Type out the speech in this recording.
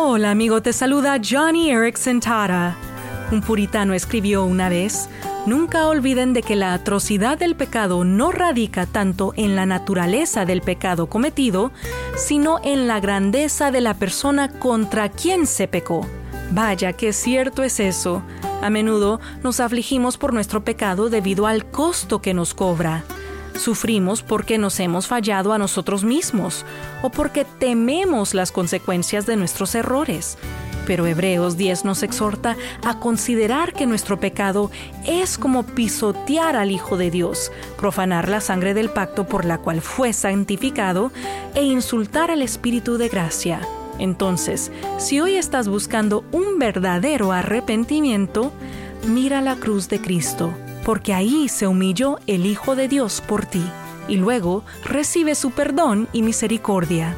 Hola amigo, te saluda Johnny Erickson Tara. Un puritano escribió una vez, Nunca olviden de que la atrocidad del pecado no radica tanto en la naturaleza del pecado cometido, sino en la grandeza de la persona contra quien se pecó. Vaya que cierto es eso. A menudo nos afligimos por nuestro pecado debido al costo que nos cobra. Sufrimos porque nos hemos fallado a nosotros mismos o porque tememos las consecuencias de nuestros errores. Pero Hebreos 10 nos exhorta a considerar que nuestro pecado es como pisotear al Hijo de Dios, profanar la sangre del pacto por la cual fue santificado e insultar al Espíritu de gracia. Entonces, si hoy estás buscando un verdadero arrepentimiento, mira la cruz de Cristo, porque ahí se humilló el Hijo de Dios por ti, y luego recibe su perdón y misericordia.